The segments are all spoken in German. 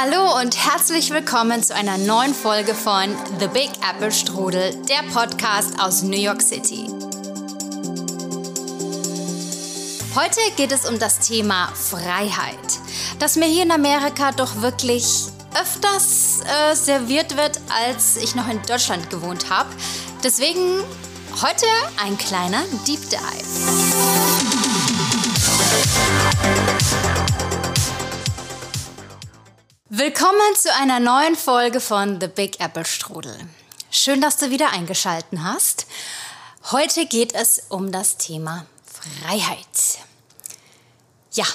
Hallo und herzlich willkommen zu einer neuen Folge von The Big Apple Strudel, der Podcast aus New York City. Heute geht es um das Thema Freiheit, das mir hier in Amerika doch wirklich öfters äh, serviert wird, als ich noch in Deutschland gewohnt habe. Deswegen heute ein kleiner Deep Dive. Willkommen zu einer neuen Folge von The Big Apple Strudel. Schön, dass du wieder eingeschalten hast. Heute geht es um das Thema Freiheit. Ja,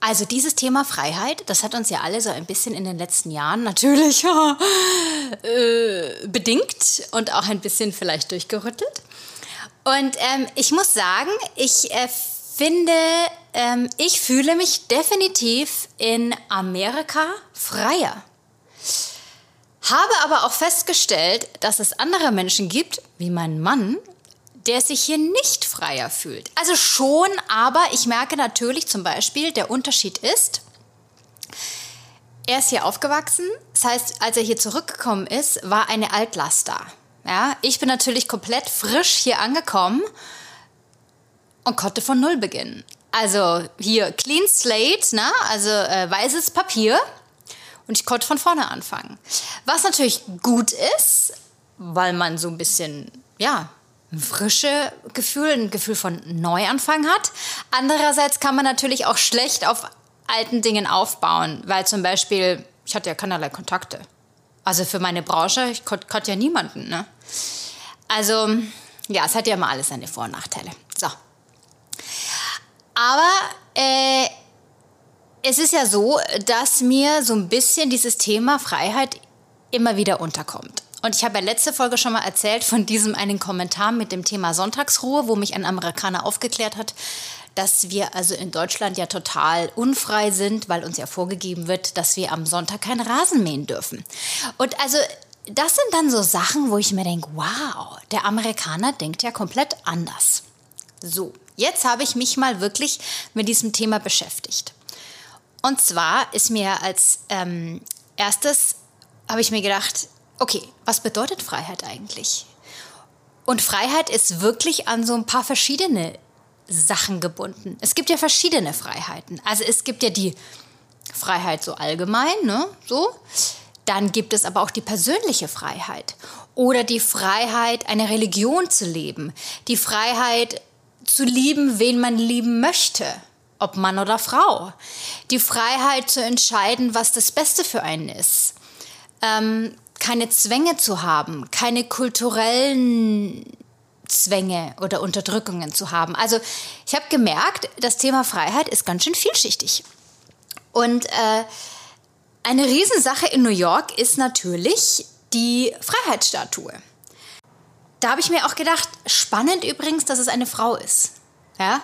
also dieses Thema Freiheit, das hat uns ja alle so ein bisschen in den letzten Jahren natürlich äh, bedingt und auch ein bisschen vielleicht durchgerüttelt. Und ähm, ich muss sagen, ich äh, finde, ähm, ich fühle mich definitiv in Amerika freier. Habe aber auch festgestellt, dass es andere Menschen gibt, wie mein Mann, der sich hier nicht freier fühlt. Also schon, aber ich merke natürlich zum Beispiel, der Unterschied ist, er ist hier aufgewachsen. Das heißt, als er hier zurückgekommen ist, war eine Altlast da. Ja, ich bin natürlich komplett frisch hier angekommen und konnte von Null beginnen. Also hier Clean Slate, ne? also äh, weißes Papier und ich konnte von vorne anfangen. Was natürlich gut ist, weil man so ein bisschen, ja, ein frische Gefühl, ein Gefühl von Neuanfang hat. Andererseits kann man natürlich auch schlecht auf alten Dingen aufbauen, weil zum Beispiel, ich hatte ja keinerlei Kontakte. Also für meine Branche, ich konnte ja niemanden. Ne? Also, ja, es hat ja immer alles seine Vor- und Nachteile. Aber äh, es ist ja so, dass mir so ein bisschen dieses Thema Freiheit immer wieder unterkommt. Und ich habe ja letzte Folge schon mal erzählt von diesem einen Kommentar mit dem Thema Sonntagsruhe, wo mich ein Amerikaner aufgeklärt hat, dass wir also in Deutschland ja total unfrei sind, weil uns ja vorgegeben wird, dass wir am Sonntag keinen Rasen mähen dürfen. Und also das sind dann so Sachen, wo ich mir denke, wow, der Amerikaner denkt ja komplett anders. So, jetzt habe ich mich mal wirklich mit diesem Thema beschäftigt. Und zwar ist mir als ähm, erstes, habe ich mir gedacht, okay, was bedeutet Freiheit eigentlich? Und Freiheit ist wirklich an so ein paar verschiedene Sachen gebunden. Es gibt ja verschiedene Freiheiten. Also es gibt ja die Freiheit so allgemein, ne, so. Dann gibt es aber auch die persönliche Freiheit oder die Freiheit, eine Religion zu leben, die Freiheit, zu lieben, wen man lieben möchte, ob Mann oder Frau. Die Freiheit zu entscheiden, was das Beste für einen ist. Ähm, keine Zwänge zu haben, keine kulturellen Zwänge oder Unterdrückungen zu haben. Also ich habe gemerkt, das Thema Freiheit ist ganz schön vielschichtig. Und äh, eine Riesensache in New York ist natürlich die Freiheitsstatue. Da habe ich mir auch gedacht, spannend übrigens, dass es eine Frau ist. Ja?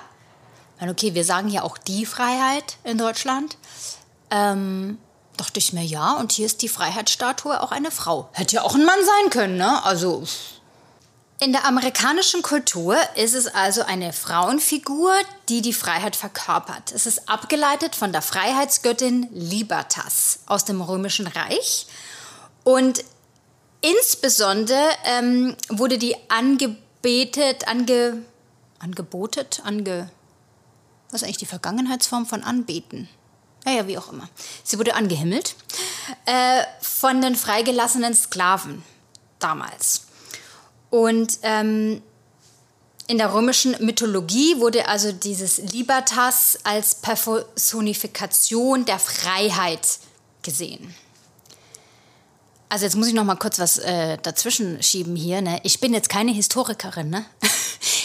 Okay, wir sagen ja auch die Freiheit in Deutschland. Ähm, dachte ich mir, ja, und hier ist die Freiheitsstatue auch eine Frau. Hätte ja auch ein Mann sein können, ne? Also. In der amerikanischen Kultur ist es also eine Frauenfigur, die die Freiheit verkörpert. Es ist abgeleitet von der Freiheitsgöttin Libertas aus dem Römischen Reich. Und Insbesondere ähm, wurde die angebetet, ange, angebotet, ange, was ist eigentlich die Vergangenheitsform von anbeten? Naja, wie auch immer. Sie wurde angehimmelt äh, von den freigelassenen Sklaven damals. Und ähm, in der römischen Mythologie wurde also dieses Libertas als Personifikation der Freiheit gesehen. Also jetzt muss ich noch mal kurz was äh, dazwischen schieben hier. Ne? Ich bin jetzt keine Historikerin. Ne?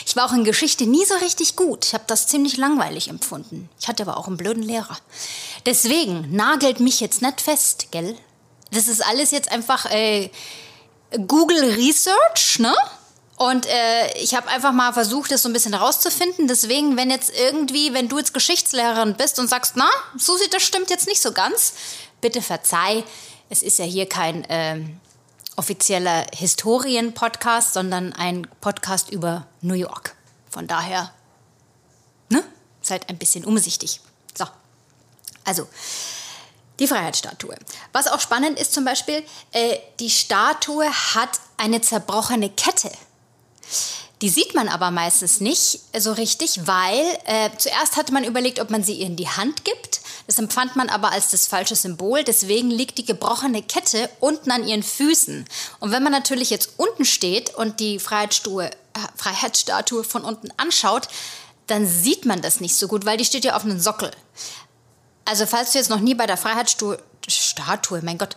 Ich war auch in Geschichte nie so richtig gut. Ich habe das ziemlich langweilig empfunden. Ich hatte aber auch einen blöden Lehrer. Deswegen nagelt mich jetzt nicht fest, gell? Das ist alles jetzt einfach äh, Google Research, ne? Und äh, ich habe einfach mal versucht, das so ein bisschen rauszufinden. Deswegen, wenn jetzt irgendwie, wenn du jetzt Geschichtslehrerin bist und sagst, na, Susi, das stimmt jetzt nicht so ganz, bitte verzeih es ist ja hier kein äh, offizieller Historien-Podcast, sondern ein Podcast über New York. Von daher, ne? Seid ein bisschen umsichtig. So. Also, die Freiheitsstatue. Was auch spannend ist zum Beispiel, äh, die Statue hat eine zerbrochene Kette. Die sieht man aber meistens nicht so richtig, weil äh, zuerst hatte man überlegt, ob man sie ihr in die Hand gibt. Das empfand man aber als das falsche Symbol. Deswegen liegt die gebrochene Kette unten an ihren Füßen. Und wenn man natürlich jetzt unten steht und die Freiheitsstatue, äh, Freiheitsstatue von unten anschaut, dann sieht man das nicht so gut, weil die steht ja auf einem Sockel. Also falls du jetzt noch nie bei der Freiheitsstatue, Statue, mein Gott,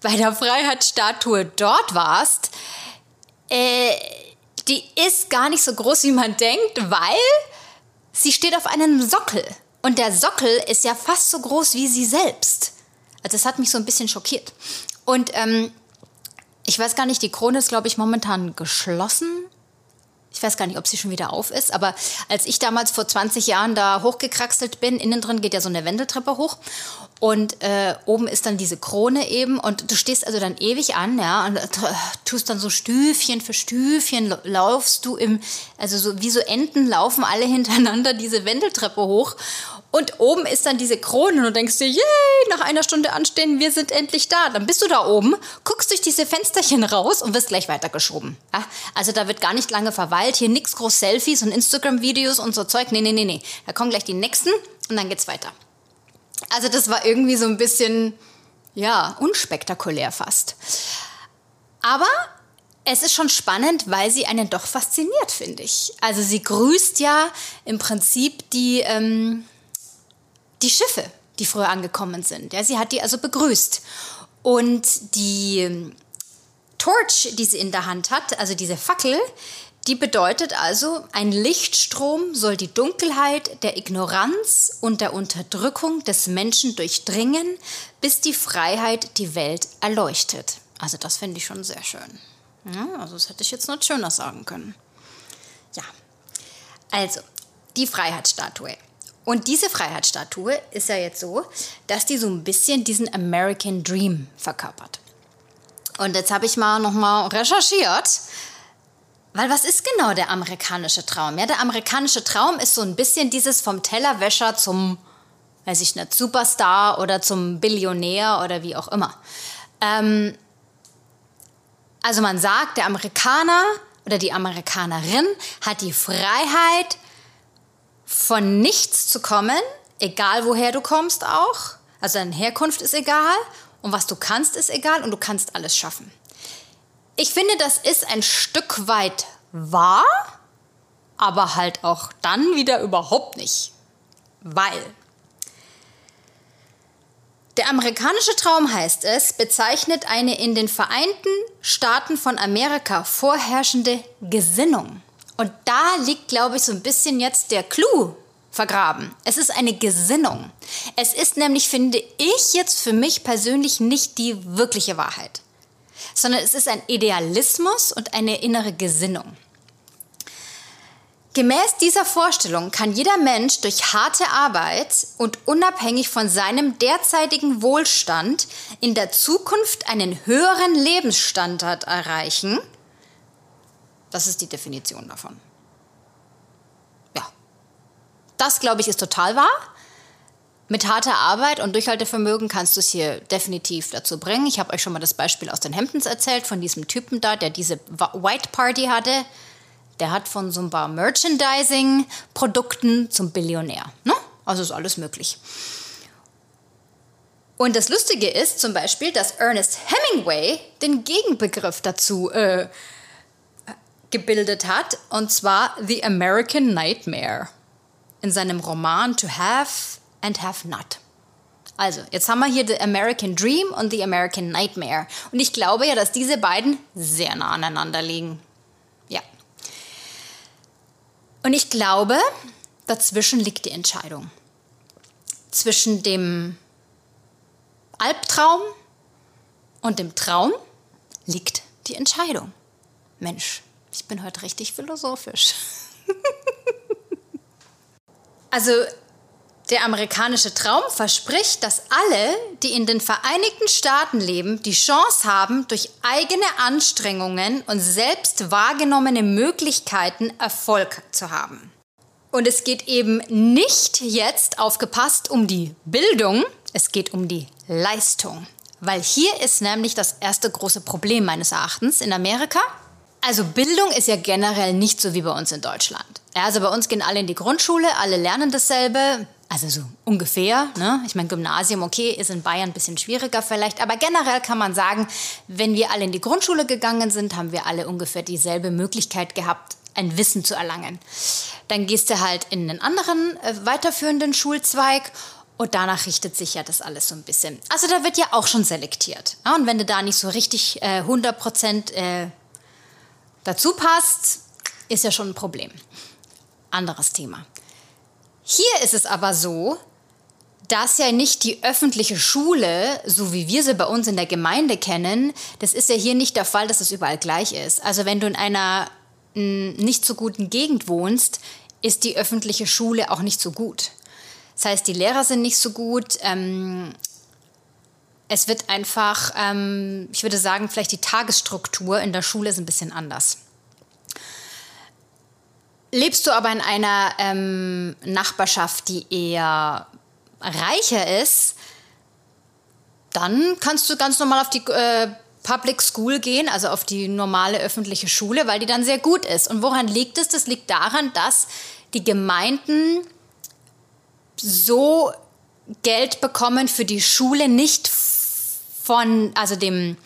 bei der Freiheitsstatue dort warst, äh, die ist gar nicht so groß, wie man denkt, weil sie steht auf einem Sockel. Und der Sockel ist ja fast so groß wie sie selbst. Also das hat mich so ein bisschen schockiert. Und ähm, ich weiß gar nicht, die Krone ist, glaube ich, momentan geschlossen. Ich weiß gar nicht, ob sie schon wieder auf ist, aber als ich damals vor 20 Jahren da hochgekraxelt bin, innen drin geht ja so eine Wendeltreppe hoch und äh, oben ist dann diese Krone eben und du stehst also dann ewig an, ja, und äh, tust dann so Stüfchen für Stüfchen, laufst du im, also so wie so Enten laufen alle hintereinander diese Wendeltreppe hoch und oben ist dann diese Krone und du denkst dir, yay, nach einer Stunde anstehen, wir sind endlich da. Dann bist du da oben, guckst durch diese Fensterchen raus und wirst gleich weitergeschoben. Ja? Also da wird gar nicht lange verweilt, hier nix groß Selfies und Instagram-Videos und so Zeug. Nee, nee, nee, nee. Da kommen gleich die nächsten und dann geht's weiter. Also das war irgendwie so ein bisschen, ja, unspektakulär fast. Aber es ist schon spannend, weil sie einen doch fasziniert, finde ich. Also sie grüßt ja im Prinzip die, ähm, die Schiffe, die früher angekommen sind. Ja, sie hat die also begrüßt. Und die ähm, Torch, die sie in der Hand hat, also diese Fackel, die bedeutet also, ein Lichtstrom soll die Dunkelheit der Ignoranz und der Unterdrückung des Menschen durchdringen, bis die Freiheit die Welt erleuchtet. Also das finde ich schon sehr schön. Ja, also das hätte ich jetzt noch schöner sagen können. Ja, also die Freiheitsstatue. Und diese Freiheitsstatue ist ja jetzt so, dass die so ein bisschen diesen American Dream verkörpert. Und jetzt habe ich mal nochmal recherchiert, weil was ist genau der amerikanische Traum? Ja, der amerikanische Traum ist so ein bisschen dieses vom Tellerwäscher zum, weiß ich nicht, Superstar oder zum Billionär oder wie auch immer. Ähm, also man sagt, der Amerikaner oder die Amerikanerin hat die Freiheit, von nichts zu kommen, egal woher du kommst auch. Also deine Herkunft ist egal und was du kannst ist egal und du kannst alles schaffen. Ich finde, das ist ein Stück weit wahr, aber halt auch dann wieder überhaupt nicht. Weil der amerikanische Traum heißt es, bezeichnet eine in den Vereinten Staaten von Amerika vorherrschende Gesinnung. Und da liegt, glaube ich, so ein bisschen jetzt der Clou vergraben. Es ist eine Gesinnung. Es ist nämlich, finde ich jetzt für mich persönlich nicht die wirkliche Wahrheit, sondern es ist ein Idealismus und eine innere Gesinnung. Gemäß dieser Vorstellung kann jeder Mensch durch harte Arbeit und unabhängig von seinem derzeitigen Wohlstand in der Zukunft einen höheren Lebensstandard erreichen – das ist die Definition davon. Ja. Das, glaube ich, ist total wahr. Mit harter Arbeit und Durchhaltevermögen kannst du es hier definitiv dazu bringen. Ich habe euch schon mal das Beispiel aus den Hemdens erzählt, von diesem Typen da, der diese White Party hatte. Der hat von so ein paar Merchandising-Produkten zum Billionär. Ne? Also ist alles möglich. Und das Lustige ist zum Beispiel, dass Ernest Hemingway den Gegenbegriff dazu äh, gebildet hat, und zwar The American Nightmare in seinem Roman To Have and Have Not. Also, jetzt haben wir hier The American Dream und The American Nightmare. Und ich glaube ja, dass diese beiden sehr nah aneinander liegen. Ja. Und ich glaube, dazwischen liegt die Entscheidung. Zwischen dem Albtraum und dem Traum liegt die Entscheidung. Mensch, ich bin heute richtig philosophisch. also der amerikanische Traum verspricht, dass alle, die in den Vereinigten Staaten leben, die Chance haben, durch eigene Anstrengungen und selbst wahrgenommene Möglichkeiten Erfolg zu haben. Und es geht eben nicht jetzt, aufgepasst, um die Bildung, Es geht um die Leistung. Weil hier ist nämlich das erste große Problem meines Erachtens in Amerika. Also Bildung ist ja generell nicht so wie bei uns in Deutschland. Also bei uns gehen alle in die Grundschule, alle lernen dasselbe, also so ungefähr. Ne? Ich meine, Gymnasium, okay, ist in Bayern ein bisschen schwieriger vielleicht, aber generell kann man sagen, wenn wir alle in die Grundschule gegangen sind, haben wir alle ungefähr dieselbe Möglichkeit gehabt, ein Wissen zu erlangen. Dann gehst du halt in einen anderen äh, weiterführenden Schulzweig und danach richtet sich ja das alles so ein bisschen. Also da wird ja auch schon selektiert. Ja? Und wenn du da nicht so richtig äh, 100 Prozent äh, dazu passt, ist ja schon ein Problem. Anderes Thema. Hier ist es aber so, dass ja nicht die öffentliche Schule, so wie wir sie bei uns in der Gemeinde kennen, das ist ja hier nicht der Fall, dass es überall gleich ist. Also wenn du in einer nicht so guten Gegend wohnst, ist die öffentliche Schule auch nicht so gut. Das heißt, die Lehrer sind nicht so gut. Ähm, es wird einfach, ähm, ich würde sagen, vielleicht die Tagesstruktur in der Schule ist ein bisschen anders. Lebst du aber in einer ähm, Nachbarschaft, die eher reicher ist, dann kannst du ganz normal auf die äh, Public School gehen, also auf die normale öffentliche Schule, weil die dann sehr gut ist. Und woran liegt es? Das liegt daran, dass die Gemeinden so Geld bekommen für die Schule nicht von, also dem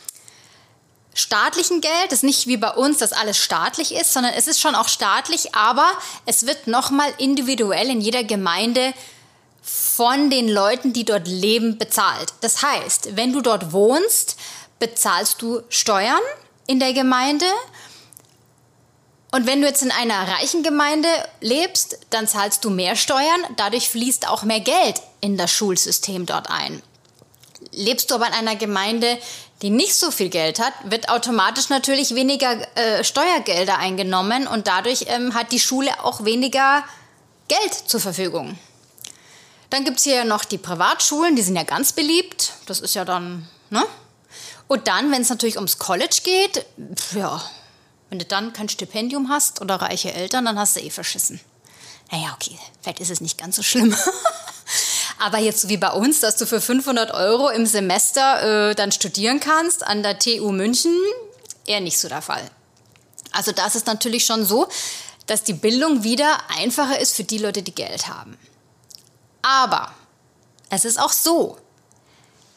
staatlichen Geld, das ist nicht wie bei uns, dass alles staatlich ist, sondern es ist schon auch staatlich, aber es wird nochmal individuell in jeder Gemeinde von den Leuten, die dort leben, bezahlt. Das heißt, wenn du dort wohnst, bezahlst du Steuern in der Gemeinde. Und wenn du jetzt in einer reichen Gemeinde lebst, dann zahlst du mehr Steuern. Dadurch fließt auch mehr Geld in das Schulsystem dort ein. Lebst du aber in einer Gemeinde, die nicht so viel Geld hat, wird automatisch natürlich weniger äh, Steuergelder eingenommen und dadurch ähm, hat die Schule auch weniger Geld zur Verfügung. Dann gibt es hier noch die Privatschulen, die sind ja ganz beliebt. Das ist ja dann, ne? Und dann, wenn es natürlich ums College geht, ja, wenn du dann kein Stipendium hast oder reiche Eltern, dann hast du eh verschissen. Naja, okay, vielleicht ist es nicht ganz so schlimm. Aber jetzt so wie bei uns, dass du für 500 Euro im Semester äh, dann studieren kannst an der TU München, eher nicht so der Fall. Also das ist natürlich schon so, dass die Bildung wieder einfacher ist für die Leute, die Geld haben. Aber es ist auch so,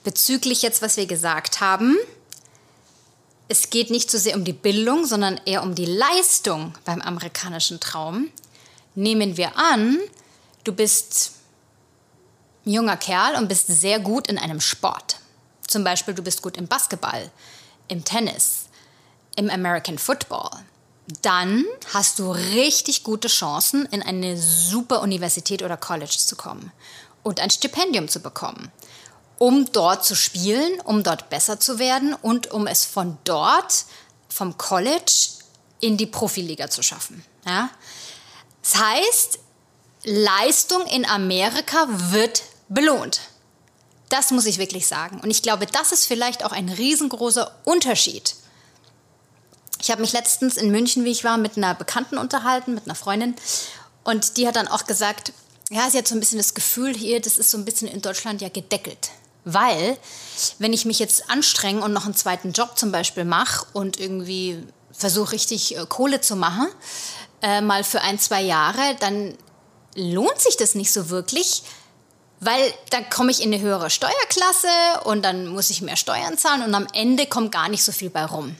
bezüglich jetzt, was wir gesagt haben, es geht nicht so sehr um die Bildung, sondern eher um die Leistung beim amerikanischen Traum. Nehmen wir an, du bist junger Kerl und bist sehr gut in einem Sport. Zum Beispiel, du bist gut im Basketball, im Tennis, im American Football. Dann hast du richtig gute Chancen, in eine super Universität oder College zu kommen und ein Stipendium zu bekommen um dort zu spielen, um dort besser zu werden und um es von dort, vom College, in die Profiliga zu schaffen. Ja? Das heißt, Leistung in Amerika wird belohnt. Das muss ich wirklich sagen. Und ich glaube, das ist vielleicht auch ein riesengroßer Unterschied. Ich habe mich letztens in München, wie ich war, mit einer Bekannten unterhalten, mit einer Freundin. Und die hat dann auch gesagt, ja, sie hat so ein bisschen das Gefühl hier, das ist so ein bisschen in Deutschland ja gedeckelt. Weil, wenn ich mich jetzt anstrenge und noch einen zweiten Job zum Beispiel mache und irgendwie versuche richtig äh, Kohle zu machen, äh, mal für ein, zwei Jahre, dann lohnt sich das nicht so wirklich, weil dann komme ich in eine höhere Steuerklasse und dann muss ich mehr Steuern zahlen und am Ende kommt gar nicht so viel bei rum.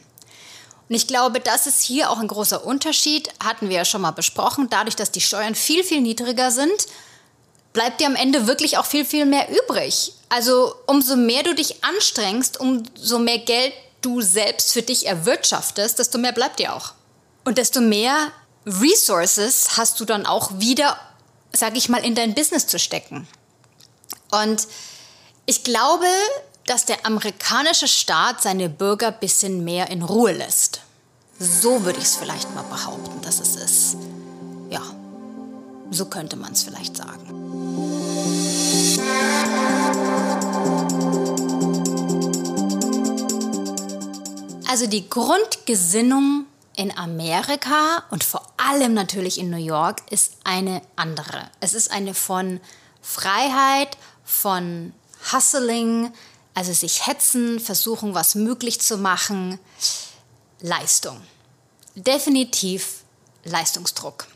Und ich glaube, das ist hier auch ein großer Unterschied, hatten wir ja schon mal besprochen, dadurch, dass die Steuern viel, viel niedriger sind, bleibt dir am Ende wirklich auch viel, viel mehr übrig. Also umso mehr du dich anstrengst, umso mehr Geld du selbst für dich erwirtschaftest, desto mehr bleibt dir auch. Und desto mehr Resources hast du dann auch wieder, sag ich mal, in dein Business zu stecken. Und ich glaube, dass der amerikanische Staat seine Bürger ein bisschen mehr in Ruhe lässt. So würde ich es vielleicht mal behaupten, dass es ist. Ja, so könnte man es vielleicht sagen. Also die Grundgesinnung in Amerika und vor allem natürlich in New York ist eine andere. Es ist eine von Freiheit, von Hustling, also sich hetzen, versuchen, was möglich zu machen. Leistung. Definitiv Leistungsdruck.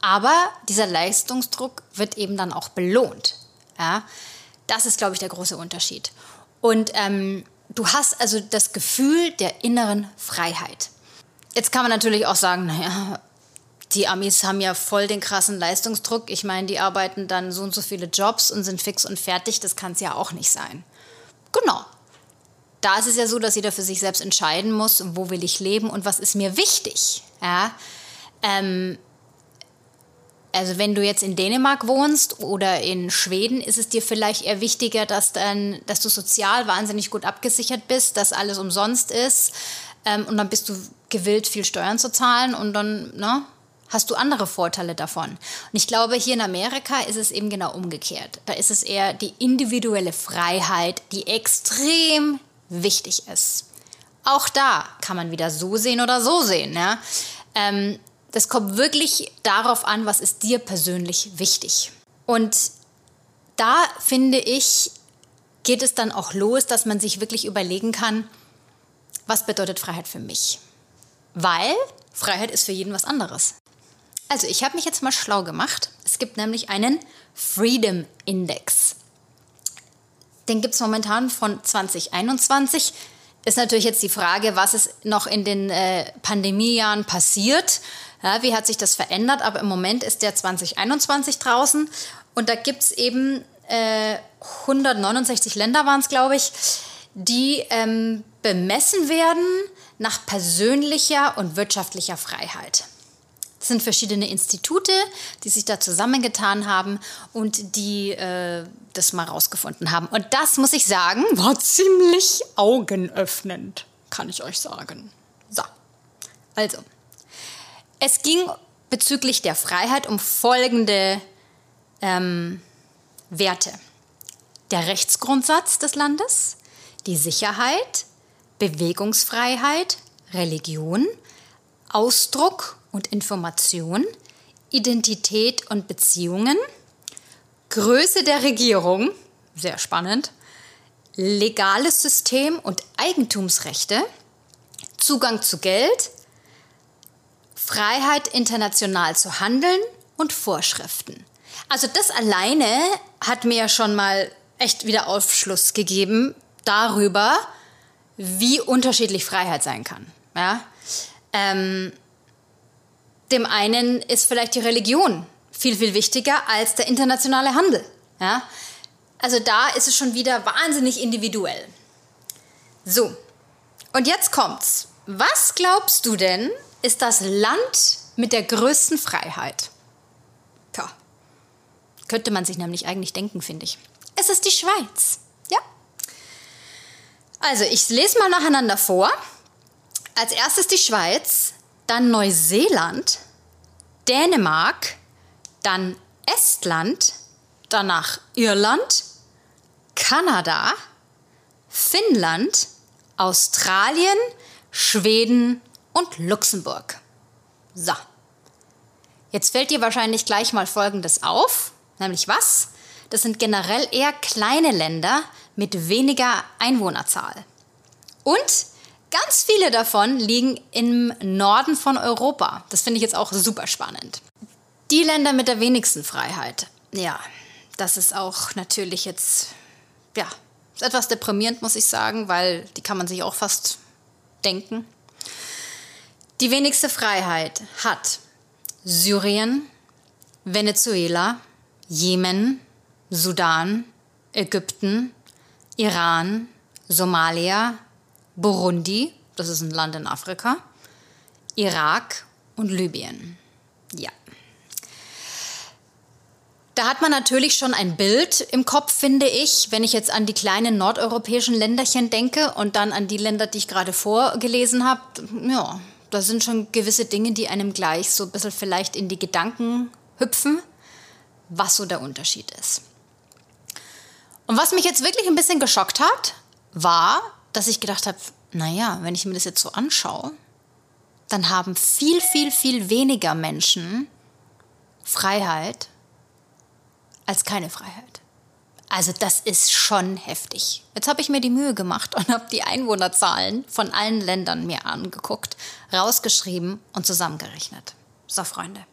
Aber dieser Leistungsdruck wird eben dann auch belohnt. Ja? Das ist, glaube ich, der große Unterschied. Und ähm, du hast also das Gefühl der inneren Freiheit. Jetzt kann man natürlich auch sagen, naja, die Amis haben ja voll den krassen Leistungsdruck. Ich meine, die arbeiten dann so und so viele Jobs und sind fix und fertig. Das kann es ja auch nicht sein. Genau. Da ist es ja so, dass jeder für sich selbst entscheiden muss, wo will ich leben und was ist mir wichtig. Ja? Ähm, also wenn du jetzt in Dänemark wohnst oder in Schweden, ist es dir vielleicht eher wichtiger, dass, dann, dass du sozial wahnsinnig gut abgesichert bist, dass alles umsonst ist ähm, und dann bist du gewillt, viel Steuern zu zahlen und dann ne, hast du andere Vorteile davon. Und ich glaube, hier in Amerika ist es eben genau umgekehrt. Da ist es eher die individuelle Freiheit, die extrem wichtig ist. Auch da kann man wieder so sehen oder so sehen. Ja? Ähm, das kommt wirklich darauf an, was ist dir persönlich wichtig. Und da finde ich, geht es dann auch los, dass man sich wirklich überlegen kann, was bedeutet Freiheit für mich? Weil Freiheit ist für jeden was anderes. Also ich habe mich jetzt mal schlau gemacht. Es gibt nämlich einen Freedom Index. Den gibt es momentan von 2021. Ist natürlich jetzt die Frage, was ist noch in den äh, Pandemiejahren passiert. Ja, wie hat sich das verändert? Aber im Moment ist der 2021 draußen und da gibt es eben äh, 169 Länder waren es, glaube ich, die ähm, bemessen werden nach persönlicher und wirtschaftlicher Freiheit. Das sind verschiedene Institute, die sich da zusammengetan haben und die äh, das mal rausgefunden haben. Und das, muss ich sagen, war ziemlich augenöffnend, kann ich euch sagen. So, also, es ging bezüglich der Freiheit um folgende ähm, Werte. Der Rechtsgrundsatz des Landes, die Sicherheit, Bewegungsfreiheit, Religion, Ausdruck und Information, Identität und Beziehungen, Größe der Regierung, sehr spannend, legales System und Eigentumsrechte, Zugang zu Geld, Freiheit international zu handeln und Vorschriften. Also das alleine hat mir ja schon mal echt wieder Aufschluss gegeben darüber, wie unterschiedlich Freiheit sein kann. Ja? Ähm, dem einen ist vielleicht die Religion viel, viel wichtiger als der internationale Handel. Ja? Also da ist es schon wieder wahnsinnig individuell. So, und jetzt kommt's. Was glaubst du denn, ist das Land mit der größten Freiheit. Tja, könnte man sich nämlich eigentlich denken, finde ich. Es ist die Schweiz. Ja. Also, ich lese mal nacheinander vor. Als erstes die Schweiz, dann Neuseeland, Dänemark, dann Estland, danach Irland, Kanada, Finnland, Australien, Schweden und Luxemburg. So. Jetzt fällt dir wahrscheinlich gleich mal Folgendes auf, nämlich was? Das sind generell eher kleine Länder mit weniger Einwohnerzahl. Und ganz viele davon liegen im Norden von Europa. Das finde ich jetzt auch super spannend. Die Länder mit der wenigsten Freiheit. Ja, das ist auch natürlich jetzt, ja, ist etwas deprimierend, muss ich sagen, weil die kann man sich auch fast denken. Die wenigste Freiheit hat Syrien, Venezuela, Jemen, Sudan, Ägypten, Iran, Somalia, Burundi, das ist ein Land in Afrika, Irak und Libyen. Ja. Da hat man natürlich schon ein Bild im Kopf, finde ich, wenn ich jetzt an die kleinen nordeuropäischen Länderchen denke und dann an die Länder, die ich gerade vorgelesen habe. Ja, da sind schon gewisse Dinge, die einem gleich so ein bisschen vielleicht in die Gedanken hüpfen, was so der Unterschied ist. Und was mich jetzt wirklich ein bisschen geschockt hat, war, dass ich gedacht habe, naja, wenn ich mir das jetzt so anschaue, dann haben viel, viel, viel weniger Menschen Freiheit als keine Freiheit. Also das ist schon heftig. Jetzt habe ich mir die Mühe gemacht und habe die Einwohnerzahlen von allen Ländern mir angeguckt, rausgeschrieben und zusammengerechnet. So, Freunde.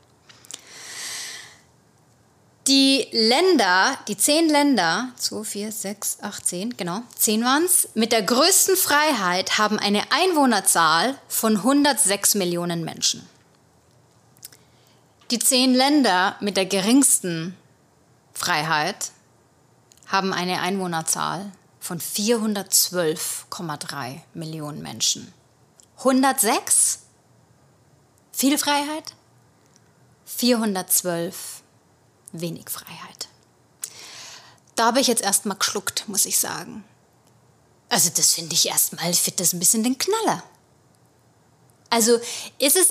Die Länder, die zehn Länder, 2, 4, 6, 8, 10, genau, 10 waren es, mit der größten Freiheit haben eine Einwohnerzahl von 106 Millionen Menschen. Die zehn Länder mit der geringsten Freiheit haben eine Einwohnerzahl von 412,3 Millionen Menschen. 106? Viel Freiheit? 412 wenig Freiheit. Da habe ich jetzt erstmal geschluckt, muss ich sagen. Also das finde ich erstmal, ich finde das ein bisschen den Knaller. Also ist es,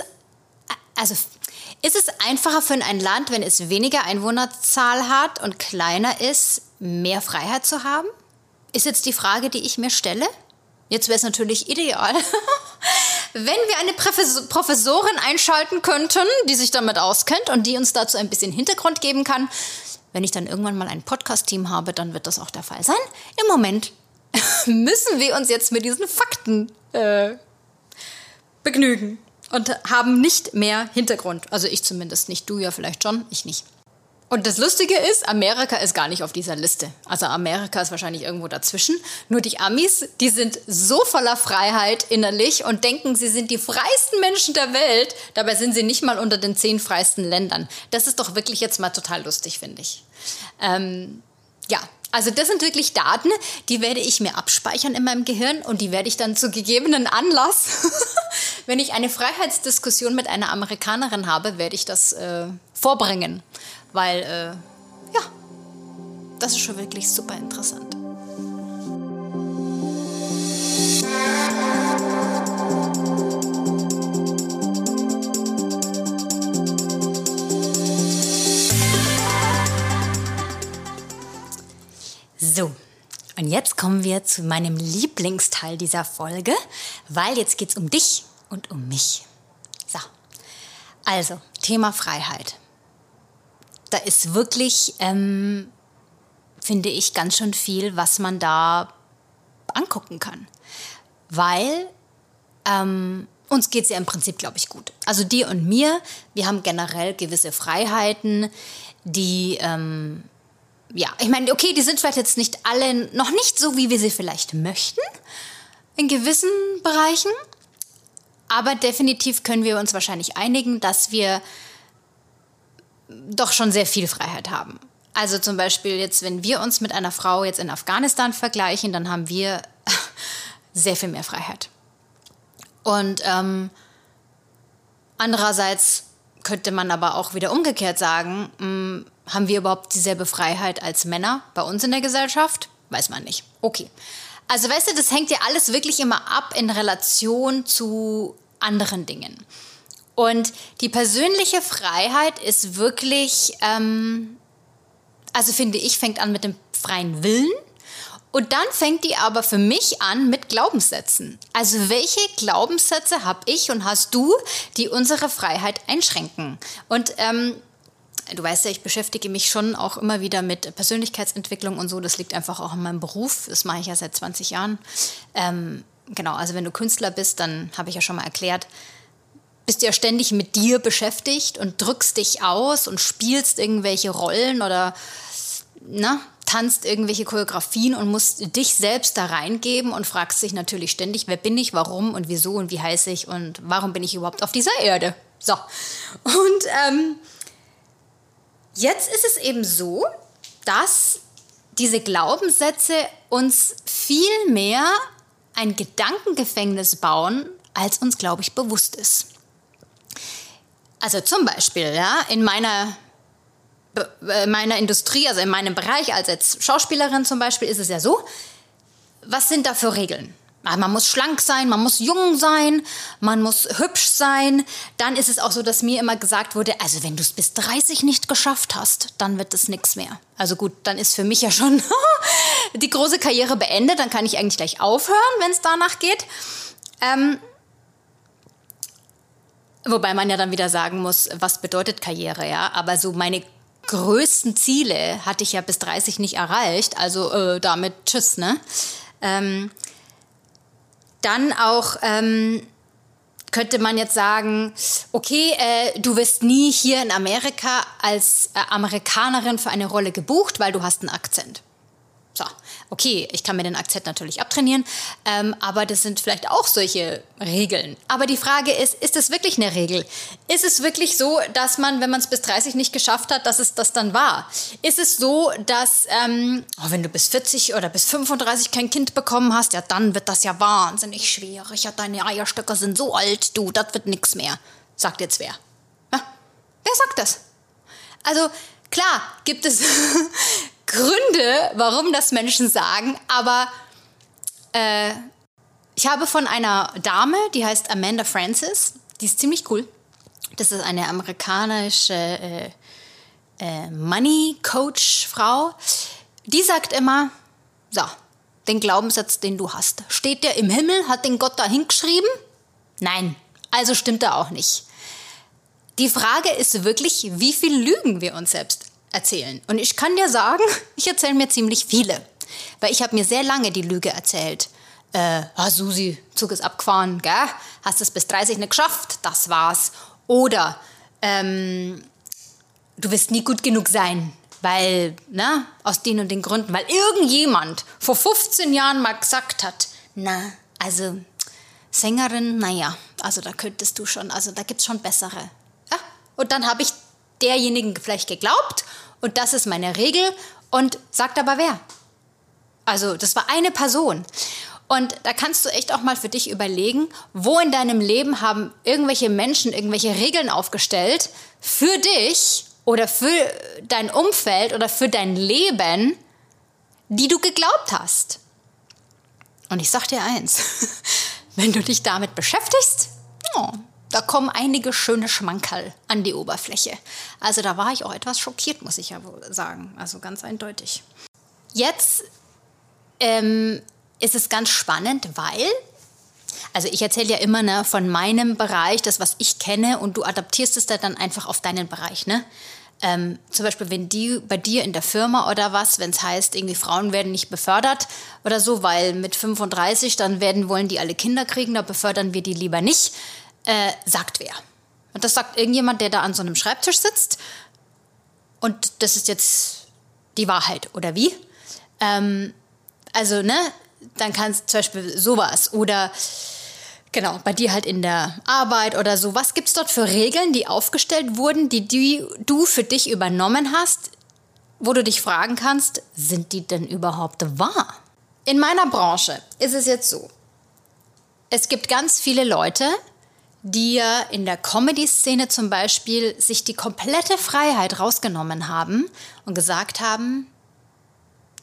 also ist es einfacher für ein Land, wenn es weniger Einwohnerzahl hat und kleiner ist, mehr Freiheit zu haben? Ist jetzt die Frage, die ich mir stelle. Jetzt wäre es natürlich ideal, wenn wir eine Professorin einschalten könnten, die sich damit auskennt und die uns dazu ein bisschen Hintergrund geben kann. Wenn ich dann irgendwann mal ein Podcast-Team habe, dann wird das auch der Fall sein. Im Moment müssen wir uns jetzt mit diesen Fakten äh, begnügen und haben nicht mehr Hintergrund. Also ich zumindest nicht, du ja vielleicht schon, ich nicht. Und das Lustige ist, Amerika ist gar nicht auf dieser Liste. Also Amerika ist wahrscheinlich irgendwo dazwischen. Nur die Amis, die sind so voller Freiheit innerlich und denken, sie sind die freisten Menschen der Welt. Dabei sind sie nicht mal unter den zehn freisten Ländern. Das ist doch wirklich jetzt mal total lustig, finde ich. Ähm, ja, also das sind wirklich Daten, die werde ich mir abspeichern in meinem Gehirn und die werde ich dann zu gegebenen Anlass, wenn ich eine Freiheitsdiskussion mit einer Amerikanerin habe, werde ich das äh, vorbringen weil äh, ja, das ist schon wirklich super interessant. So, und jetzt kommen wir zu meinem Lieblingsteil dieser Folge, weil jetzt geht es um dich und um mich. So, also Thema Freiheit da ist wirklich, ähm, finde ich, ganz schön viel, was man da angucken kann. Weil ähm, uns geht es ja im Prinzip, glaube ich, gut. Also dir und mir, wir haben generell gewisse Freiheiten, die, ähm, ja, ich meine, okay, die sind vielleicht jetzt nicht alle noch nicht so, wie wir sie vielleicht möchten, in gewissen Bereichen. Aber definitiv können wir uns wahrscheinlich einigen, dass wir doch schon sehr viel Freiheit haben. Also zum Beispiel jetzt, wenn wir uns mit einer Frau jetzt in Afghanistan vergleichen, dann haben wir sehr viel mehr Freiheit. Und ähm, andererseits könnte man aber auch wieder umgekehrt sagen, mh, hm, haben wir überhaupt dieselbe Freiheit als Männer bei uns in der Gesellschaft? Weiß man nicht. Okay. Also weißt du, das hängt ja alles wirklich immer ab in Relation zu anderen Dingen. Und die persönliche Freiheit ist wirklich, ähm, also finde ich, fängt an mit dem freien Willen. Und dann fängt die aber für mich an mit Glaubenssätzen. Also welche Glaubenssätze habe ich und hast du, die unsere Freiheit einschränken? Und ähm, du weißt ja, ich beschäftige mich schon auch immer wieder mit Persönlichkeitsentwicklung und so. Das liegt einfach auch in meinem Beruf. Das mache ich ja seit 20 Jahren. Ähm, genau, also wenn du Künstler bist, dann habe ich ja schon mal erklärt, bist ja ständig mit dir beschäftigt und drückst dich aus und spielst irgendwelche Rollen oder na, tanzt irgendwelche Choreografien und musst dich selbst da reingeben und fragst dich natürlich ständig, wer bin ich, warum und wieso und wie heiße ich und warum bin ich überhaupt auf dieser Erde. So. Und ähm, jetzt ist es eben so, dass diese Glaubenssätze uns viel mehr ein Gedankengefängnis bauen, als uns, glaube ich, bewusst ist. Also zum Beispiel, ja, in meiner, äh, meiner Industrie, also in meinem Bereich als jetzt Schauspielerin zum Beispiel, ist es ja so, was sind da für Regeln? Ah, man muss schlank sein, man muss jung sein, man muss hübsch sein. Dann ist es auch so, dass mir immer gesagt wurde, also wenn du es bis 30 nicht geschafft hast, dann wird es nichts mehr. Also gut, dann ist für mich ja schon die große Karriere beendet, dann kann ich eigentlich gleich aufhören, wenn es danach geht. Ähm, Wobei man ja dann wieder sagen muss, was bedeutet Karriere, ja? Aber so meine größten Ziele hatte ich ja bis 30 nicht erreicht, also äh, damit tschüss, ne? Ähm, dann auch ähm, könnte man jetzt sagen, okay, äh, du wirst nie hier in Amerika als äh, Amerikanerin für eine Rolle gebucht, weil du hast einen Akzent. So, okay, ich kann mir den Akzent natürlich abtrainieren, ähm, aber das sind vielleicht auch solche Regeln. Aber die Frage ist, ist es wirklich eine Regel? Ist es wirklich so, dass man, wenn man es bis 30 nicht geschafft hat, dass es das dann war? Ist es so, dass ähm, oh, wenn du bis 40 oder bis 35 kein Kind bekommen hast, ja, dann wird das ja wahnsinnig schwierig. Ja, deine Eierstöcke sind so alt, du, das wird nichts mehr. Sagt jetzt wer? Ja? Wer sagt das? Also, klar, gibt es Gründe, warum das Menschen sagen, aber äh, ich habe von einer Dame, die heißt Amanda Francis, die ist ziemlich cool. Das ist eine amerikanische äh, äh, Money Coach Frau. Die sagt immer, so, den Glaubenssatz, den du hast, steht der im Himmel? Hat den Gott da hingeschrieben? Nein, also stimmt er auch nicht. Die Frage ist wirklich, wie viel lügen wir uns selbst erzählen. Und ich kann dir sagen, ich erzähle mir ziemlich viele. Weil ich habe mir sehr lange die Lüge erzählt. Äh, ah, Susi, Zug ist abgefahren, gell? Hast es bis 30 nicht geschafft, das war's. Oder ähm, du wirst nie gut genug sein, weil, ne, aus den und den Gründen, weil irgendjemand vor 15 Jahren mal gesagt hat, na, also Sängerin, naja, also da könntest du schon, also da gibt's schon bessere. Ja? Und dann habe ich derjenigen vielleicht geglaubt und das ist meine Regel und sagt aber wer. Also das war eine Person. Und da kannst du echt auch mal für dich überlegen, wo in deinem Leben haben irgendwelche Menschen irgendwelche Regeln aufgestellt für dich oder für dein Umfeld oder für dein Leben, die du geglaubt hast. Und ich sag dir eins, wenn du dich damit beschäftigst, oh, da kommen einige schöne Schmankerl an die Oberfläche. Also da war ich auch etwas schockiert, muss ich ja wohl sagen. Also ganz eindeutig. Jetzt ähm, ist es ganz spannend, weil, also ich erzähle ja immer ne, von meinem Bereich, das, was ich kenne, und du adaptierst es dann einfach auf deinen Bereich. Ne? Ähm, zum Beispiel, wenn die bei dir in der Firma oder was, wenn es heißt, irgendwie Frauen werden nicht befördert oder so, weil mit 35 dann werden wollen die alle Kinder kriegen, da befördern wir die lieber nicht äh, sagt wer. Und das sagt irgendjemand, der da an so einem Schreibtisch sitzt. Und das ist jetzt die Wahrheit, oder wie? Ähm, also, ne, dann kannst zum Beispiel sowas oder genau, bei dir halt in der Arbeit oder so. Was gibt es dort für Regeln, die aufgestellt wurden, die, die du für dich übernommen hast, wo du dich fragen kannst, sind die denn überhaupt wahr? In meiner Branche ist es jetzt so, es gibt ganz viele Leute, die in der Comedy-Szene zum Beispiel sich die komplette Freiheit rausgenommen haben und gesagt haben,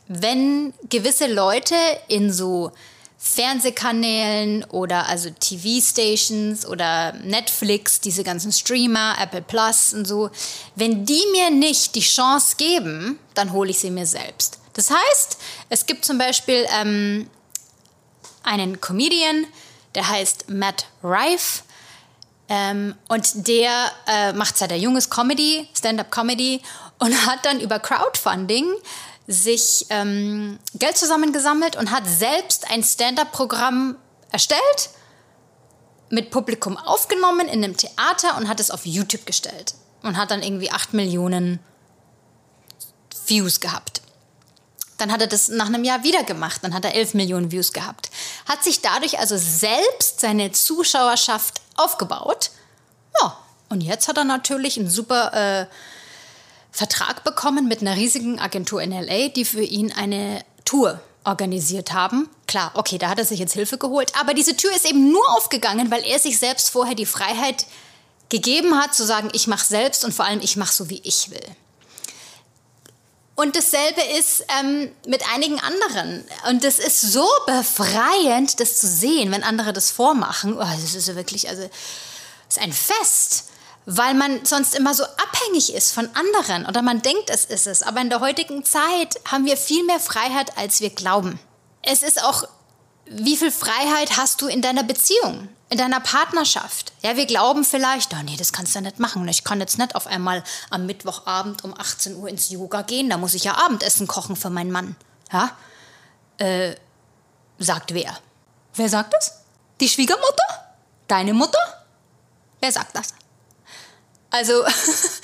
wenn gewisse Leute in so Fernsehkanälen oder also TV-Stations oder Netflix, diese ganzen Streamer, Apple Plus und so, wenn die mir nicht die Chance geben, dann hole ich sie mir selbst. Das heißt, es gibt zum Beispiel ähm, einen Comedian, der heißt Matt Rife ähm, und der äh, macht seit der junges Comedy, Stand-up-Comedy und hat dann über Crowdfunding sich ähm, Geld zusammengesammelt und hat selbst ein Stand-up-Programm erstellt, mit Publikum aufgenommen in einem Theater und hat es auf YouTube gestellt und hat dann irgendwie 8 Millionen Views gehabt. Dann hat er das nach einem Jahr wieder gemacht, dann hat er 11 Millionen Views gehabt. Hat sich dadurch also selbst seine Zuschauerschaft aufgebaut. Ja, und jetzt hat er natürlich einen super äh, Vertrag bekommen mit einer riesigen Agentur in LA, die für ihn eine Tour organisiert haben. Klar, okay, da hat er sich jetzt Hilfe geholt, aber diese Tür ist eben nur aufgegangen, weil er sich selbst vorher die Freiheit gegeben hat, zu sagen, ich mache selbst und vor allem ich mache so, wie ich will. Und dasselbe ist ähm, mit einigen anderen. Und das ist so befreiend, das zu sehen, wenn andere das vormachen. Oh, das ist ja wirklich, also, ist ein Fest, weil man sonst immer so abhängig ist von anderen oder man denkt, es ist es. Aber in der heutigen Zeit haben wir viel mehr Freiheit, als wir glauben. Es ist auch, wie viel Freiheit hast du in deiner Beziehung? In deiner Partnerschaft. Ja, wir glauben vielleicht, oh nee, das kannst du nicht machen. Ich kann jetzt nicht auf einmal am Mittwochabend um 18 Uhr ins Yoga gehen. Da muss ich ja Abendessen kochen für meinen Mann. Ja? Äh, sagt wer? Wer sagt das? Die Schwiegermutter? Deine Mutter? Wer sagt das? Also,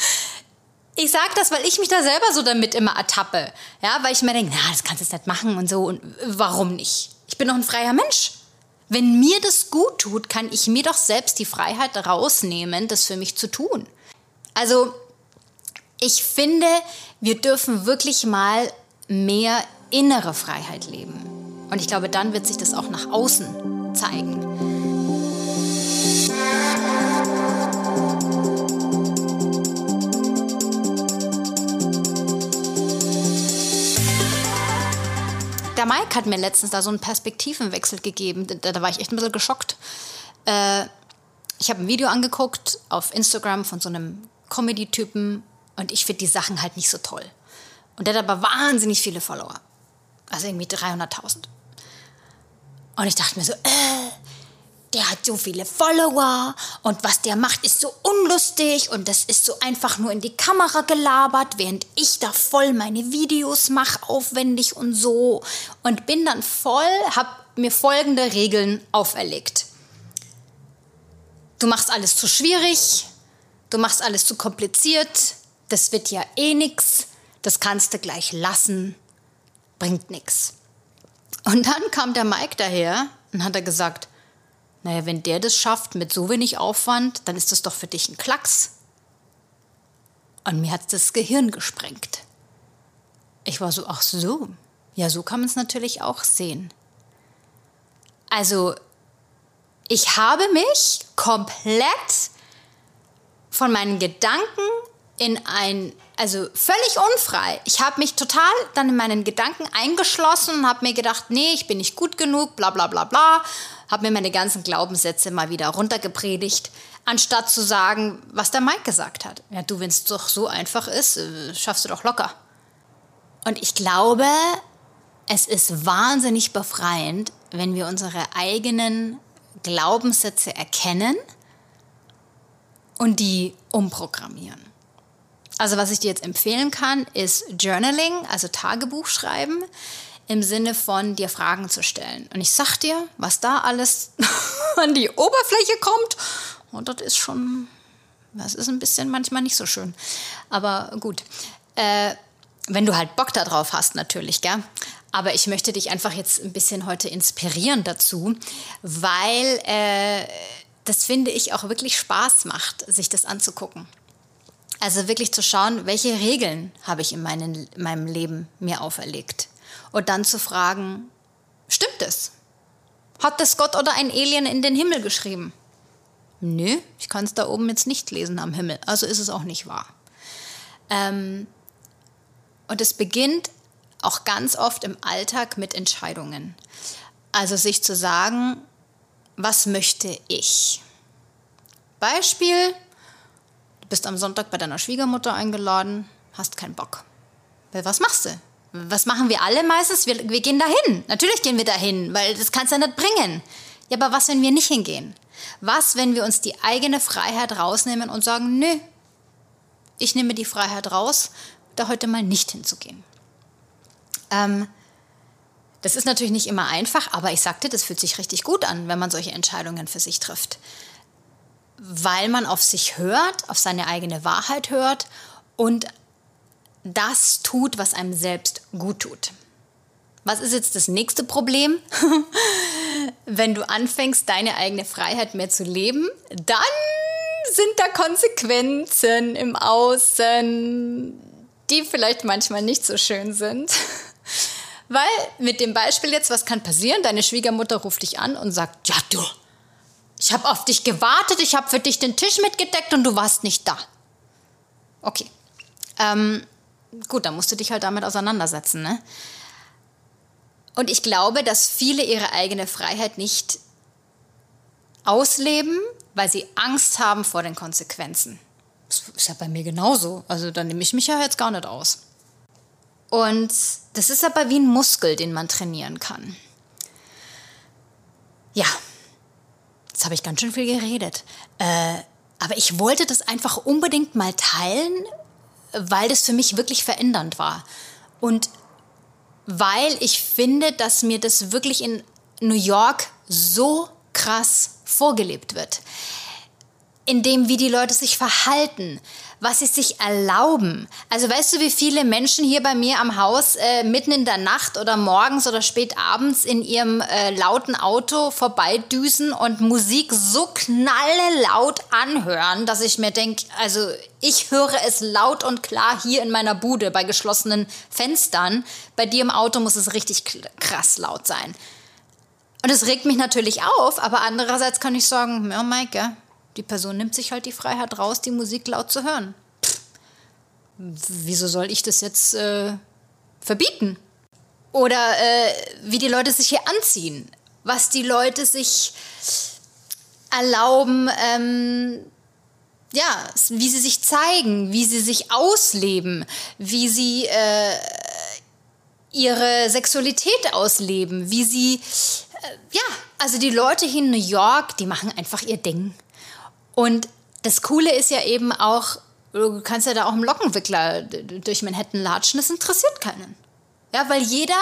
ich sage das, weil ich mich da selber so damit immer ertappe. Ja, weil ich mir denke, na, das kannst du jetzt nicht machen und so. Und warum nicht? Ich bin doch ein freier Mensch. Wenn mir das gut tut, kann ich mir doch selbst die Freiheit rausnehmen, das für mich zu tun. Also ich finde, wir dürfen wirklich mal mehr innere Freiheit leben. Und ich glaube, dann wird sich das auch nach außen zeigen. Mike hat mir letztens da so einen Perspektivenwechsel gegeben. Da, da war ich echt ein bisschen geschockt. Äh, ich habe ein Video angeguckt auf Instagram von so einem Comedy-Typen und ich finde die Sachen halt nicht so toll. Und der hat aber wahnsinnig viele Follower. Also irgendwie 300.000. Und ich dachte mir so, äh, der hat so viele Follower und was der macht ist so unlustig und das ist so einfach nur in die Kamera gelabert, während ich da voll meine Videos mache, aufwendig und so und bin dann voll, hab mir folgende Regeln auferlegt. Du machst alles zu schwierig, du machst alles zu kompliziert, das wird ja eh nix, das kannst du gleich lassen, bringt nix. Und dann kam der Mike daher und hat er gesagt, naja, wenn der das schafft mit so wenig Aufwand, dann ist das doch für dich ein Klacks. Und mir hat das Gehirn gesprengt. Ich war so, ach so, ja, so kann man es natürlich auch sehen. Also, ich habe mich komplett von meinen Gedanken in ein, also völlig unfrei. Ich habe mich total dann in meinen Gedanken eingeschlossen und habe mir gedacht, nee, ich bin nicht gut genug, bla bla bla bla habe mir meine ganzen Glaubenssätze mal wieder runtergepredigt, anstatt zu sagen, was der Mike gesagt hat. Ja, du, wenn es doch so einfach ist, äh, schaffst du doch locker. Und ich glaube, es ist wahnsinnig befreiend, wenn wir unsere eigenen Glaubenssätze erkennen und die umprogrammieren. Also was ich dir jetzt empfehlen kann, ist Journaling, also Tagebuch schreiben im Sinne von dir Fragen zu stellen. Und ich sag dir, was da alles an die Oberfläche kommt, und das ist schon, das ist ein bisschen manchmal nicht so schön. Aber gut. Äh, wenn du halt Bock darauf hast, natürlich, gell? Aber ich möchte dich einfach jetzt ein bisschen heute inspirieren dazu, weil äh, das finde ich auch wirklich Spaß macht, sich das anzugucken. Also wirklich zu schauen, welche Regeln habe ich in, meinen, in meinem Leben mir auferlegt und dann zu fragen, stimmt es? Hat das Gott oder ein Alien in den Himmel geschrieben? Nö, ich kann es da oben jetzt nicht lesen am Himmel, also ist es auch nicht wahr. Ähm, und es beginnt auch ganz oft im Alltag mit Entscheidungen. Also sich zu sagen, was möchte ich? Beispiel, bist am Sonntag bei deiner Schwiegermutter eingeladen, hast keinen Bock. Weil was machst du? was machen wir alle meistens? Wir, wir gehen dahin. Natürlich gehen wir dahin, weil das kannst du ja nicht bringen. Ja, aber was, wenn wir nicht hingehen? Was, wenn wir uns die eigene Freiheit rausnehmen und sagen, nö, ich nehme die Freiheit raus, da heute mal nicht hinzugehen? Ähm, das ist natürlich nicht immer einfach, aber ich sagte, das fühlt sich richtig gut an, wenn man solche Entscheidungen für sich trifft. Weil man auf sich hört, auf seine eigene Wahrheit hört und das tut, was einem selbst gut tut. Was ist jetzt das nächste Problem? Wenn du anfängst, deine eigene Freiheit mehr zu leben, dann sind da Konsequenzen im Außen, die vielleicht manchmal nicht so schön sind. Weil mit dem Beispiel jetzt, was kann passieren? Deine Schwiegermutter ruft dich an und sagt, ja du, ich habe auf dich gewartet, ich habe für dich den Tisch mitgedeckt und du warst nicht da. Okay. Ähm, gut, dann musst du dich halt damit auseinandersetzen. Ne? Und ich glaube, dass viele ihre eigene Freiheit nicht ausleben, weil sie Angst haben vor den Konsequenzen. Das ist ja bei mir genauso. Also da nehme ich mich ja jetzt gar nicht aus. Und das ist aber wie ein Muskel, den man trainieren kann. Ja, habe ich ganz schön viel geredet. Äh, aber ich wollte das einfach unbedingt mal teilen, weil das für mich wirklich verändernd war. Und weil ich finde, dass mir das wirklich in New York so krass vorgelebt wird. In dem, wie die Leute sich verhalten, was sie sich erlauben. Also weißt du, wie viele Menschen hier bei mir am Haus äh, mitten in der Nacht oder morgens oder spät abends in ihrem äh, lauten Auto vorbeidüsen und Musik so knallelaut anhören, dass ich mir denke, also ich höre es laut und klar hier in meiner Bude bei geschlossenen Fenstern. Bei dir im Auto muss es richtig krass laut sein. Und es regt mich natürlich auf, aber andererseits kann ich sagen, ja, Maike, die Person nimmt sich halt die Freiheit raus, die Musik laut zu hören. Pff, wieso soll ich das jetzt äh, verbieten? Oder äh, wie die Leute sich hier anziehen, was die Leute sich erlauben, ähm, ja, wie sie sich zeigen, wie sie sich ausleben, wie sie äh, ihre Sexualität ausleben, wie sie, äh, ja, also die Leute hier in New York, die machen einfach ihr Ding. Und das Coole ist ja eben auch, du kannst ja da auch im Lockenwickler durch Manhattan latschen, das interessiert keinen. Ja, weil jeder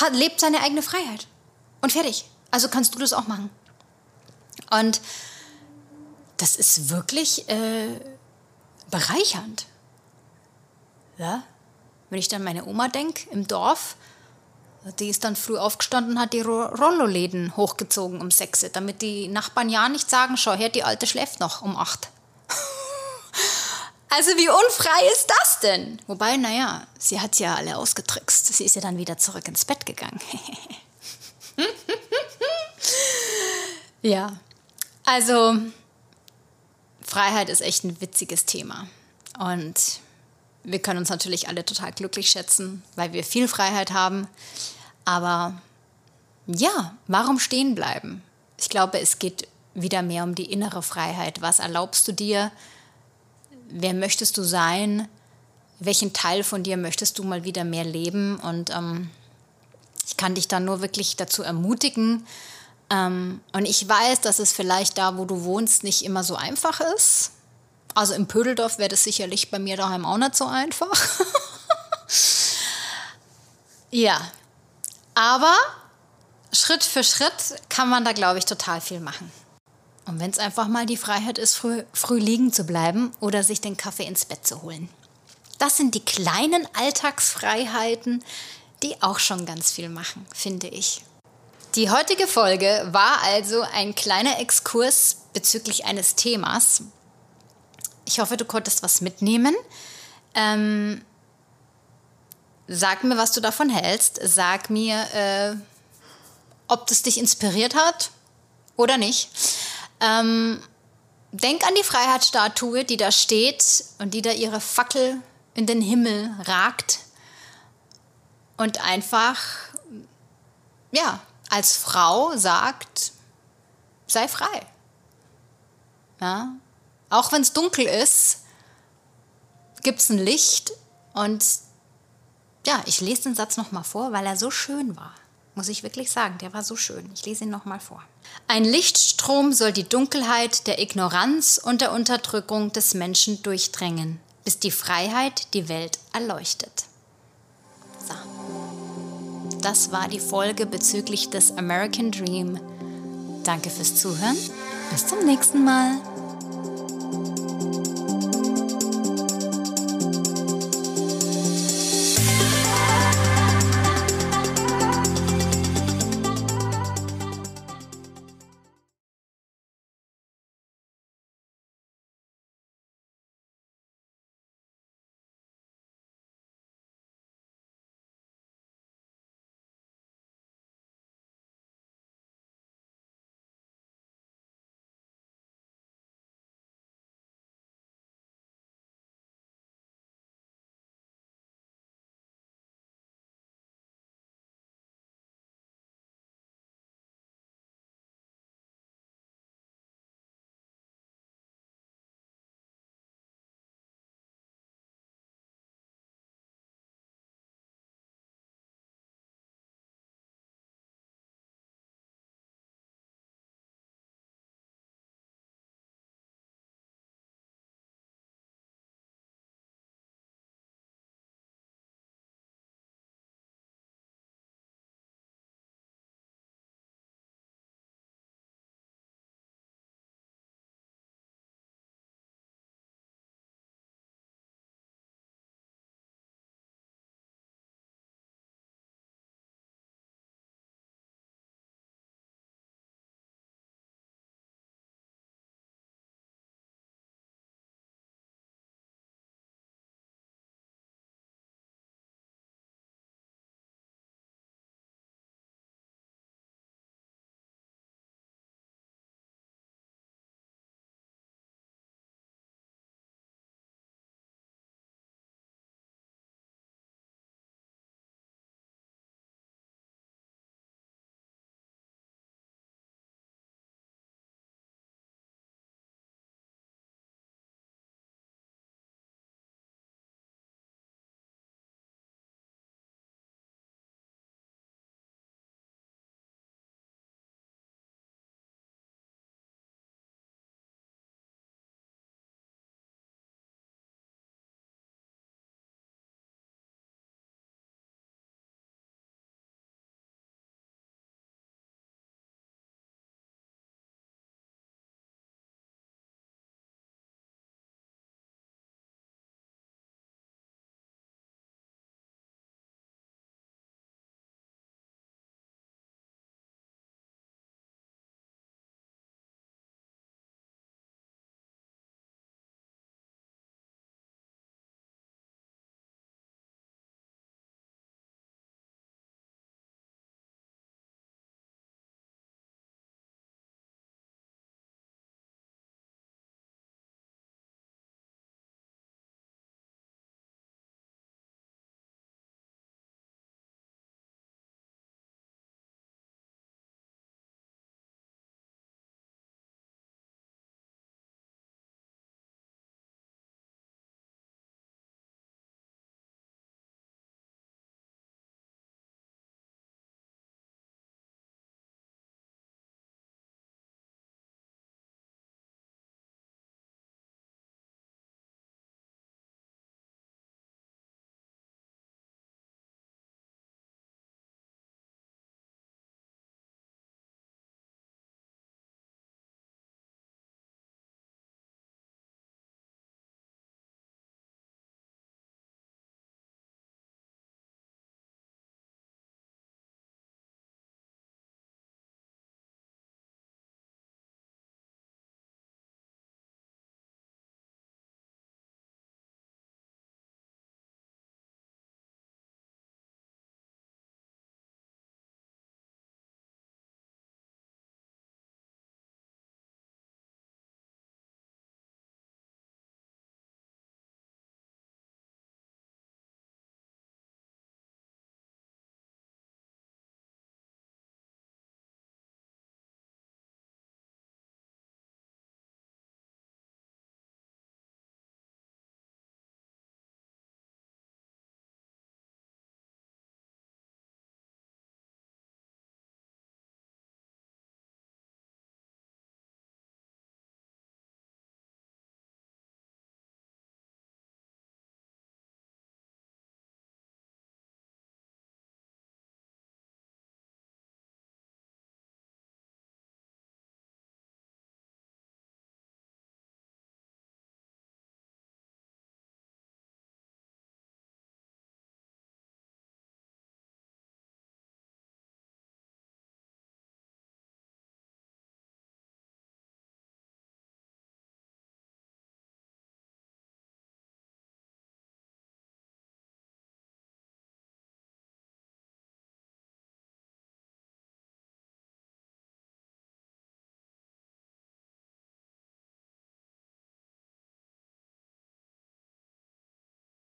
hat, lebt seine eigene Freiheit. Und fertig. Also kannst du das auch machen. Und das ist wirklich äh, bereichernd. Ja? Wenn ich dann meine Oma denke im Dorf, die ist dann früh aufgestanden und hat die Rolloläden hochgezogen um sechs, damit die Nachbarn ja nicht sagen, schau her, die Alte schläft noch um acht. also wie unfrei ist das denn? Wobei, naja, sie hat ja alle ausgetrickst. Sie ist ja dann wieder zurück ins Bett gegangen. ja, also Freiheit ist echt ein witziges Thema. Und wir können uns natürlich alle total glücklich schätzen, weil wir viel Freiheit haben. Aber ja, warum stehen bleiben? Ich glaube, es geht wieder mehr um die innere Freiheit. Was erlaubst du dir? Wer möchtest du sein? Welchen Teil von dir möchtest du mal wieder mehr leben? Und ähm, ich kann dich da nur wirklich dazu ermutigen. Ähm, und ich weiß, dass es vielleicht da, wo du wohnst, nicht immer so einfach ist. Also im Pödeldorf wäre das sicherlich bei mir daheim auch nicht so einfach. ja, aber Schritt für Schritt kann man da, glaube ich, total viel machen. Und wenn es einfach mal die Freiheit ist, früh, früh liegen zu bleiben oder sich den Kaffee ins Bett zu holen. Das sind die kleinen Alltagsfreiheiten, die auch schon ganz viel machen, finde ich. Die heutige Folge war also ein kleiner Exkurs bezüglich eines Themas. Ich hoffe, du konntest was mitnehmen. Ähm, Sag mir, was du davon hältst. Sag mir, äh, ob das dich inspiriert hat oder nicht. Ähm, denk an die Freiheitsstatue, die da steht und die da ihre Fackel in den Himmel ragt und einfach, ja, als Frau sagt, sei frei. Ja? Auch wenn es dunkel ist, gibt es ein Licht und ja, ich lese den Satz nochmal vor, weil er so schön war. Muss ich wirklich sagen, der war so schön. Ich lese ihn nochmal vor. Ein Lichtstrom soll die Dunkelheit der Ignoranz und der Unterdrückung des Menschen durchdrängen, bis die Freiheit die Welt erleuchtet. So. Das war die Folge bezüglich des American Dream. Danke fürs Zuhören. Bis zum nächsten Mal.